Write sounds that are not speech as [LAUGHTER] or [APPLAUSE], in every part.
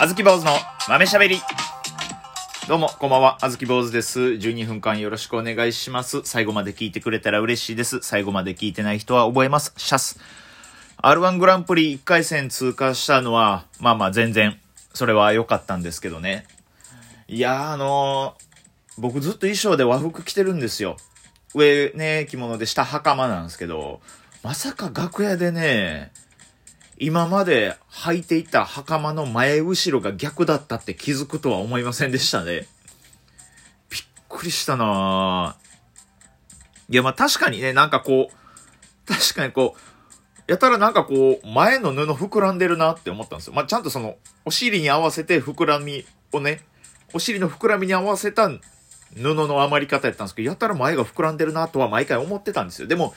あずき坊主の豆しゃべり。どうも、こんばんは。あずき坊主です。12分間よろしくお願いします。最後まで聞いてくれたら嬉しいです。最後まで聞いてない人は覚えます。シャス。R1 グランプリ1回戦通過したのは、まあまあ全然、それは良かったんですけどね。いやー、あのー僕ずっと衣装で和服着てるんですよ。上ね、着物で下袴なんですけど、まさか楽屋でね、今まで履いていた袴の前後ろが逆だったって気づくとは思いませんでしたね。びっくりしたなぁいや、まあ確かにね、なんかこう、確かにこう、やたらなんかこう、前の布膨らんでるなって思ったんですよ。まあちゃんとその、お尻に合わせて膨らみをね、お尻の膨らみに合わせた布の余り方やったんですけど、やたら前が膨らんでるなとは毎回思ってたんですよ。でも、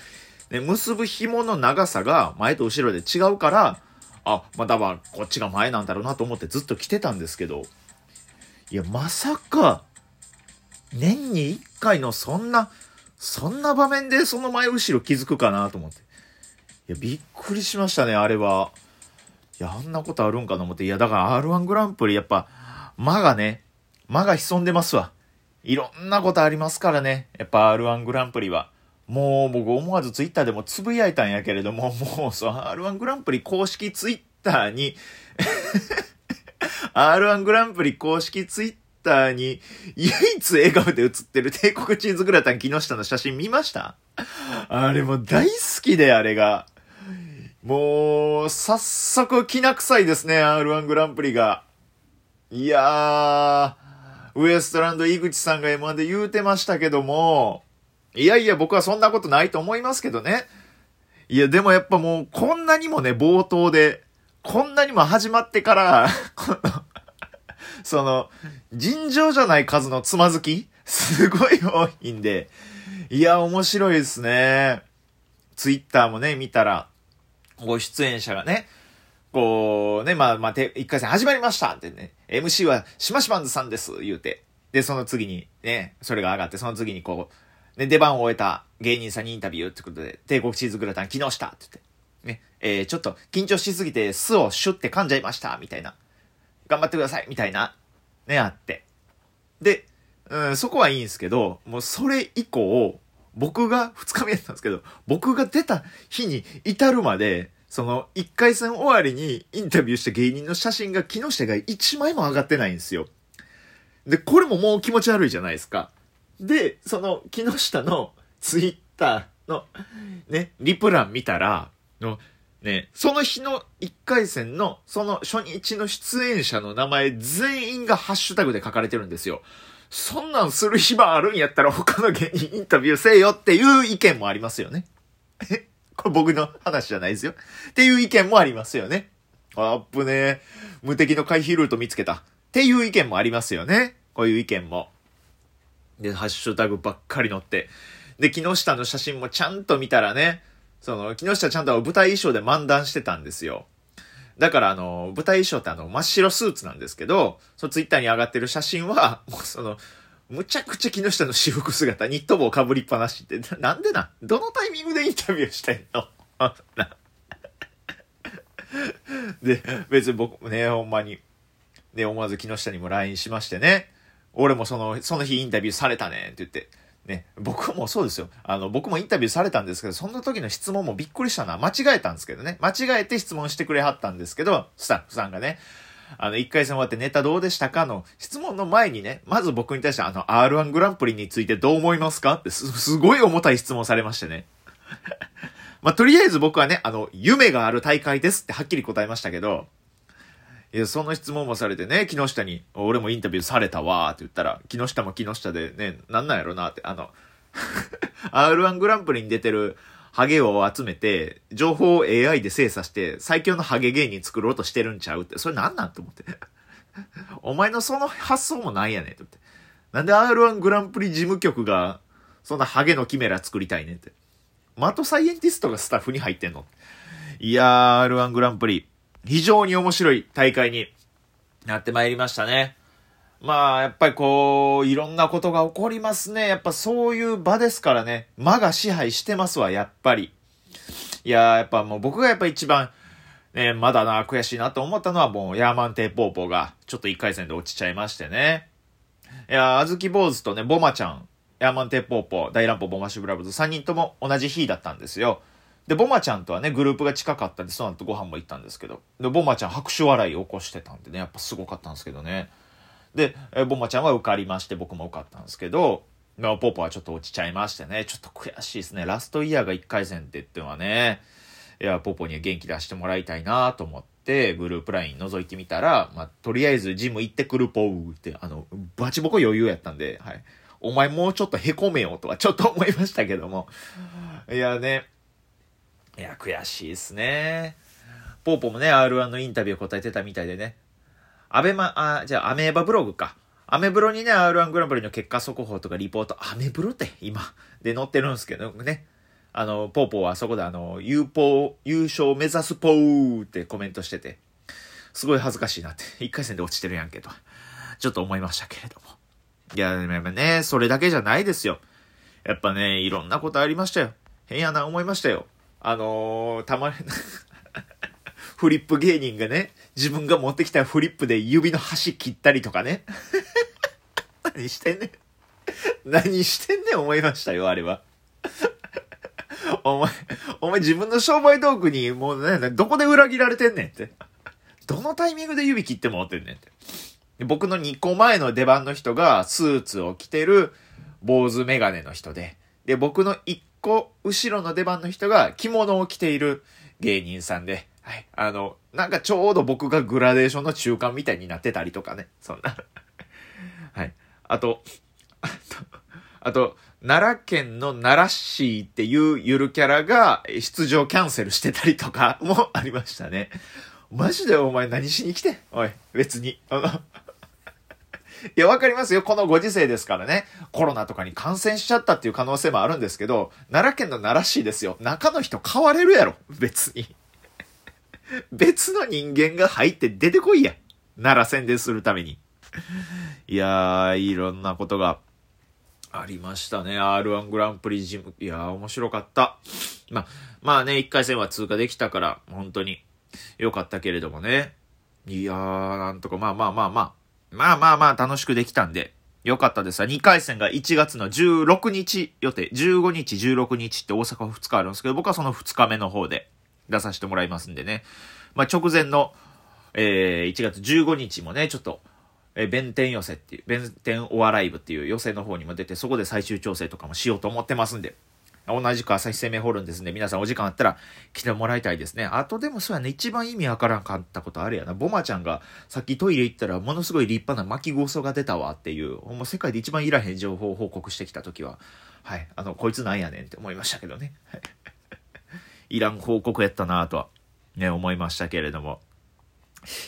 ね、結ぶ紐の長さが前と後ろで違うから、あ、まだはこっちが前なんだろうなと思ってずっと着てたんですけど、いや、まさか、年に一回のそんな、そんな場面でその前後ろ気づくかなと思って。いや、びっくりしましたね、あれは。いや、あんなことあるんかと思って。いや、だから R1 グランプリやっぱ、間がね、間が潜んでますわ。いろんなことありますからね。やっぱ R1 グランプリは。もう僕思わずツイッターでもつぶやいたんやけれども、[LAUGHS] もうそう、R1 グランプリ公式ツイッターに [LAUGHS] R1 グランプリ公式ツイッターに唯一笑顔で写ってる帝国チーズグラタン木下の写真見ました？あれも大好きで、あれが。もう、早速きな臭いですね、R1 グランプリが。いやー、ウエストランド井口さんが M1 で言うてましたけども、いやいや、僕はそんなことないと思いますけどね。いや、でもやっぱもう、こんなにもね、冒頭で、こんなにも始まってから、[LAUGHS] その、尋常じゃない数のつまずきすごい多いんで、いや、面白いですね。ツイッターもね、見たら、ご出演者がね、こうね、まあまあ、て一回戦始まりましたってね、MC はしましまんずさんです、言うて。で、その次にね、それが上がって、その次にこう、ね、出番を終えた芸人さんにインタビューってことで、帝国チーズグラタン木下って言って、ね、えー、ちょっと緊張しすぎて巣をシュッて噛んじゃいました、みたいな。頑張ってください、みたいな、ね、あって。で、うん、そこはいいんですけど、もうそれ以降、僕が2日目やったんですけど、僕が出た日に至るまで、その1回戦終わりにインタビューした芸人の写真が木下が1枚も上がってないんですよ。で、これももう気持ち悪いじゃないですか。で、その木下のツイッターのね、リプ欄見たら、のね、その日の1回戦のその初日の出演者の名前全員がハッシュタグで書かれてるんですよ。そんなんする暇あるんやったら他の芸人インタビューせえよっていう意見もありますよね。えこれ僕の話じゃないですよ。っていう意見もありますよね。あっぶね無敵の回避ルート見つけた。っていう意見もありますよね。こういう意見も。で、ハッシュタグばっかり載って。で、木下の写真もちゃんと見たらね、その、木下ちゃんとは舞台衣装で漫談してたんですよ。だからあの、舞台衣装ってあの、真っ白スーツなんですけど、そのツイッターに上がってる写真は、[LAUGHS] もうその、むちゃくちゃ木下の私服姿、ニット帽かぶりっぱなしって、なんでなどのタイミングでインタビューしたいの？[LAUGHS] [LAUGHS] で、別に僕もね、ほんまに、で、思わず木下にも LINE しましてね、俺もその、その日インタビューされたねって言って、ね、僕もそうですよ。あの、僕もインタビューされたんですけど、その時の質問もびっくりしたな。間違えたんですけどね。間違えて質問してくれはったんですけど、スタッフさんがね、あの、一回戦終わってネタどうでしたかの質問の前にね、まず僕に対してあの、R1 グランプリについてどう思いますか？ってす、すごい重たい質問されましてね。[LAUGHS] まあ、とりあえず僕はね、あの、夢がある大会ですってはっきり答えましたけど、その質問もされてね、木下に、俺もインタビューされたわーって言ったら、木下も木下でね、なんなんやろなって、あの、[LAUGHS] R1 グランプリに出てるハゲを集めて、情報を AI で精査して、最強のハゲ芸人作ろうとしてるんちゃうって、それなんなんて思って。[LAUGHS] お前のその発想もないやねんってって。なんで R1 グランプリ事務局が、そんなハゲのキメラ作りたいねんって。マットサイエンティストがスタッフに入ってんのいやー、R1 グランプリ。非常に面白い大会になってまいりましたね。まあ、やっぱりこう、いろんなことが起こりますね。やっぱそういう場ですからね。間が支配してますわ、やっぱり。いや、やっぱもう僕がやっぱ一番、ね、まだな、悔しいなと思ったのはもうヤーマンテーポーポーがちょっと1回戦で落ちちゃいましてね。いや、あずき坊主とね、ボマちゃん、ヤーマンテーポーポー、大乱歩ボマシュブラブズ3人とも同じ日だったんですよ。で、ボマちゃんとはね、グループが近かったんで、その後ご飯も行ったんですけど、で、ボマちゃん拍手笑いを起こしてたんでね、やっぱすごかったんですけどね。で、えボマちゃんは受かりまして、僕も受かったんですけど、ポーポはちょっと落ちちゃいましてね、ちょっと悔しいですね。ラストイヤーが1回戦って言ってはね、いや、ポポには元気出してもらいたいなと思って、グループライン覗いてみたら、まあ、とりあえずジム行ってくるぽーって、あの、バチボコ余裕やったんで、はい。お前もうちょっと凹めよとはちょっと思いましたけども。いやね、いや、悔しいっすね。ポーポもね、R1 のインタビュー答えてたみたいでね。アベマ、あ、じゃあ、アメーバブログか。アメブロにね、R1 グランプリの結果速報とかリポート、アメブロって今、で載ってるんですけどね。あの、ポーポーはそこであの、優ポ優勝目指すポーってコメントしてて、すごい恥ずかしいなって。一回戦で落ちてるやんけと。ちょっと思いましたけれども。いや、でもね、それだけじゃないですよ。やっぱね、いろんなことありましたよ。変やな思いましたよ。あのー、たまに [LAUGHS] フリップ芸人がね、自分が持ってきたフリップで指の端切ったりとかね。何してんねん。何してんねん思いましたよ、あれは。お前、お前自分の商売道具にもうね、どこで裏切られてんねんって。どのタイミングで指切って持ってんねんって。僕の2個前の出番の人がスーツを着てる坊主メガネの人で、で、僕の1個後ろの出番の人が着物を着ている芸人さんで、はい。あの、なんかちょうど僕がグラデーションの中間みたいになってたりとかね。そんな。[LAUGHS] はい。あと、あと、あと、奈良県の奈良市っていうゆるキャラが出場キャンセルしてたりとかもありましたね。マジでお前何しに来ておい、別に。あのいや、わかりますよ。このご時世ですからね。コロナとかに感染しちゃったっていう可能性もあるんですけど、奈良県の奈良市ですよ。中の人変われるやろ。別に。[LAUGHS] 別の人間が入って出てこいや。奈良宣伝するために。いやー、いろんなことがありましたね。R1 グランプリジム。いやー、面白かった。まあ、まあね、1回戦は通過できたから、本当に良かったけれどもね。いやー、なんとか、まあまあまあまあ。まあまあまあ楽しくできたんで、よかったです2回戦が1月の16日予定、15日、16日って大阪2日あるんですけど、僕はその2日目の方で出させてもらいますんでね。まあ直前の、えー、1月15日もね、ちょっと、えー、弁天寄せっていう、弁天お笑い部っていう寄せの方にも出て、そこで最終調整とかもしようと思ってますんで、同じく朝日生命ホールンですね。皆さんお時間あったら来てもらいたいですね。あとでもそうやね、一番意味わからんかったことあるやな。ボマちゃんがさっきトイレ行ったらものすごい立派な巻きゴソが出たわっていう、もう世界で一番いらへん情報を報告してきた時は、はい、あの、こいつなんやねんって思いましたけどね。[LAUGHS] いらん報告やったなとは、ね、思いましたけれども。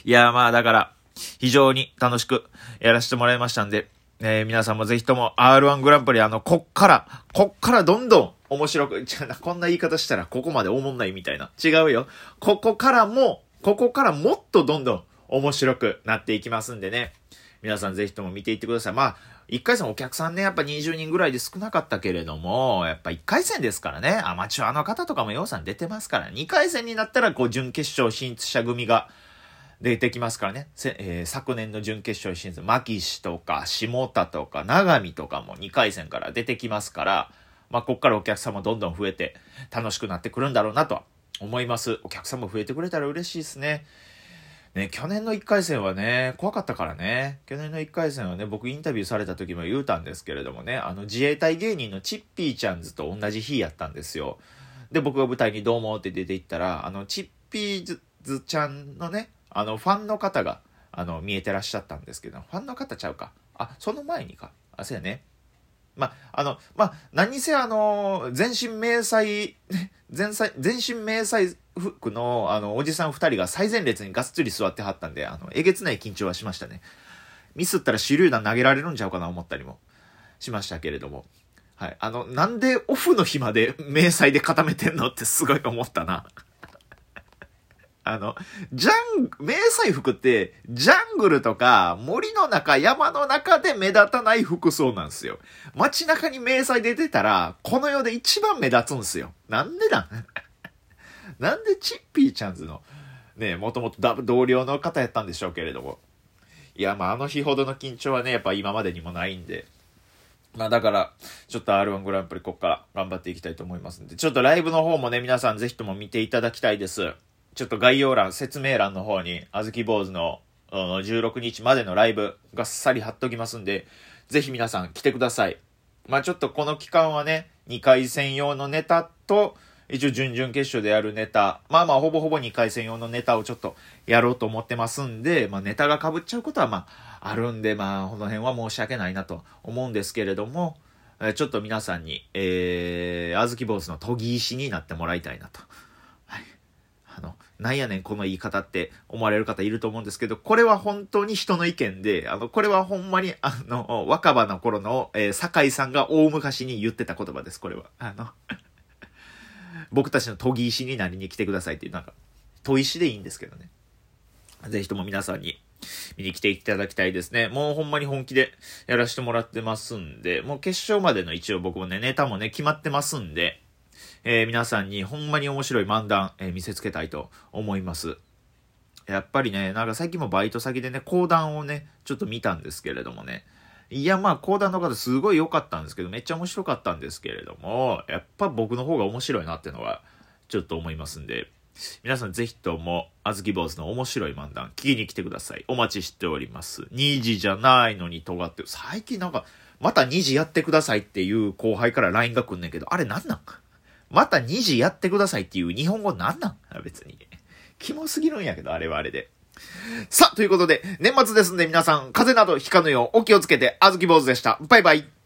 いや、まあだから、非常に楽しくやらせてもらいましたんで、えー、皆さんもぜひとも R1 グランプリあの、こっから、こっからどんどん面白く、[LAUGHS] じゃこんな言い方したらここまでおもんないみたいな。違うよ。ここからも、ここからもっとどんどん面白くなっていきますんでね。皆さんぜひとも見ていってください。まあ、1回戦お客さんね、やっぱ20人ぐらいで少なかったけれども、やっぱ1回戦ですからね、アマチュアの方とかもようさん出てますから、2回戦になったらこう準決勝進出者組が出てきますからね。えー、昨年の準決勝進出、牧師とか下田とか長見とかも2回戦から出てきますから、まあ、こっからお客様どんどん増えて楽しくなってくるんだろうなとは思います。お客様増えてくれたら嬉しいですね。ね、去年の1回戦はね、怖かったからね。去年の1回戦はね、僕インタビューされた時も言うたんですけれどもね、あの自衛隊芸人のチッピーちゃんズと同じ日やったんですよ。で、僕が舞台にどうもって出て行ったら、あの、チッピーズちゃんのね、あの、ファンの方が、あの、見えてらっしゃったんですけど、ファンの方ちゃうか。あ、その前にか。あ、そうやね。まあ、あの、まあ、何せあの、全身迷彩、[LAUGHS] 全全身迷彩服の、あの、おじさん二人が最前列にがっつり座ってはったんで、あの、えげつない緊張はしましたね。ミスったら手榴弾投げられるんちゃうかな思ったりもしましたけれども。はい。あの、なんでオフの日まで迷彩で固めてんのってすごい思ったな。あの、ジャン、迷彩服って、ジャングルとか、森の中、山の中で目立たない服装なんですよ。街中に迷彩出てたら、この世で一番目立つんですよ。なんでなん？[LAUGHS] なんでチッピーちゃんズの、ね、もともと同僚の方やったんでしょうけれども。いや、まあ、あの日ほどの緊張はね、やっぱ今までにもないんで。まあだから、ちょっと R1 グランプリこっから頑張っていきたいと思いますんで、ちょっとライブの方もね、皆さんぜひとも見ていただきたいです。ちょっと概要欄、説明欄の方に、あずき坊主の16日までのライブがっさり貼っときますんで、ぜひ皆さん来てください。まあちょっとこの期間はね、2回戦用のネタと、一応準々決勝でやるネタ、まあまあほぼほぼ2回戦用のネタをちょっとやろうと思ってますんで、まあネタが被っちゃうことはまああるんで、まあこの辺は申し訳ないなと思うんですけれども、ちょっと皆さんに、えー、あずき坊主の研ぎ石になってもらいたいなと。なんやねんこの言い方って思われる方いると思うんですけど、これは本当に人の意見で、あの、これはほんまに、あの、若葉の頃の、えー、酒井さんが大昔に言ってた言葉です、これは。あの [LAUGHS] 僕たちの研ぎ石になりに来てくださいっていう、なんか、砥石でいいんですけどね。ぜひとも皆さんに見に来ていただきたいですね。もうほんまに本気でやらせてもらってますんで、もう決勝までの一応僕もね、ネタもね、決まってますんで、えー、皆さんにほんまに面白い漫談、えー、見せつけたいと思います。やっぱりね、なんか最近もバイト先でね、講談をね、ちょっと見たんですけれどもね、いや、まあ、講談の方すごい良かったんですけど、めっちゃ面白かったんですけれども、やっぱ僕の方が面白いなってのは、ちょっと思いますんで、皆さんぜひとも、あずき坊主の面白い漫談、聞きに来てください。お待ちしております。2時じゃないのに尖って。最近なんか、また2時やってくださいっていう後輩から LINE が来んねんけど、あれなんなん？また2時やってくださいっていう日本語なんなん？別に。キモすぎるんやけど、あれはあれで。さあ、ということで、年末ですんで皆さん、風邪などひかぬようお気をつけて、あずき坊主でした。バイバイ。